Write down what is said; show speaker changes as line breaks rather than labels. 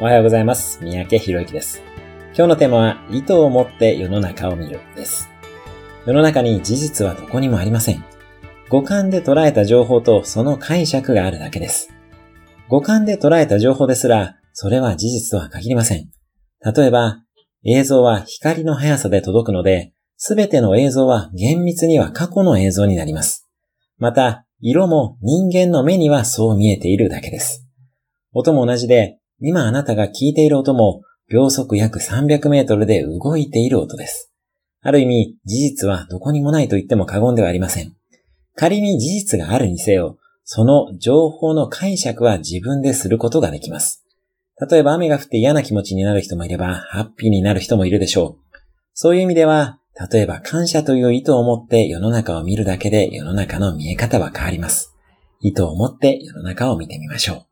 おはようございます。三宅博之です。今日のテーマは、意図を持って世の中を見るです。世の中に事実はどこにもありません。五感で捉えた情報とその解釈があるだけです。五感で捉えた情報ですら、それは事実とは限りません。例えば、映像は光の速さで届くので、すべての映像は厳密には過去の映像になります。また、色も人間の目にはそう見えているだけです。音も同じで、今あなたが聞いている音も秒速約300メートルで動いている音です。ある意味、事実はどこにもないと言っても過言ではありません。仮に事実があるにせよ、その情報の解釈は自分ですることができます。例えば雨が降って嫌な気持ちになる人もいれば、ハッピーになる人もいるでしょう。そういう意味では、例えば感謝という意図を持って世の中を見るだけで世の中の見え方は変わります。意図を持って世の中を見てみましょう。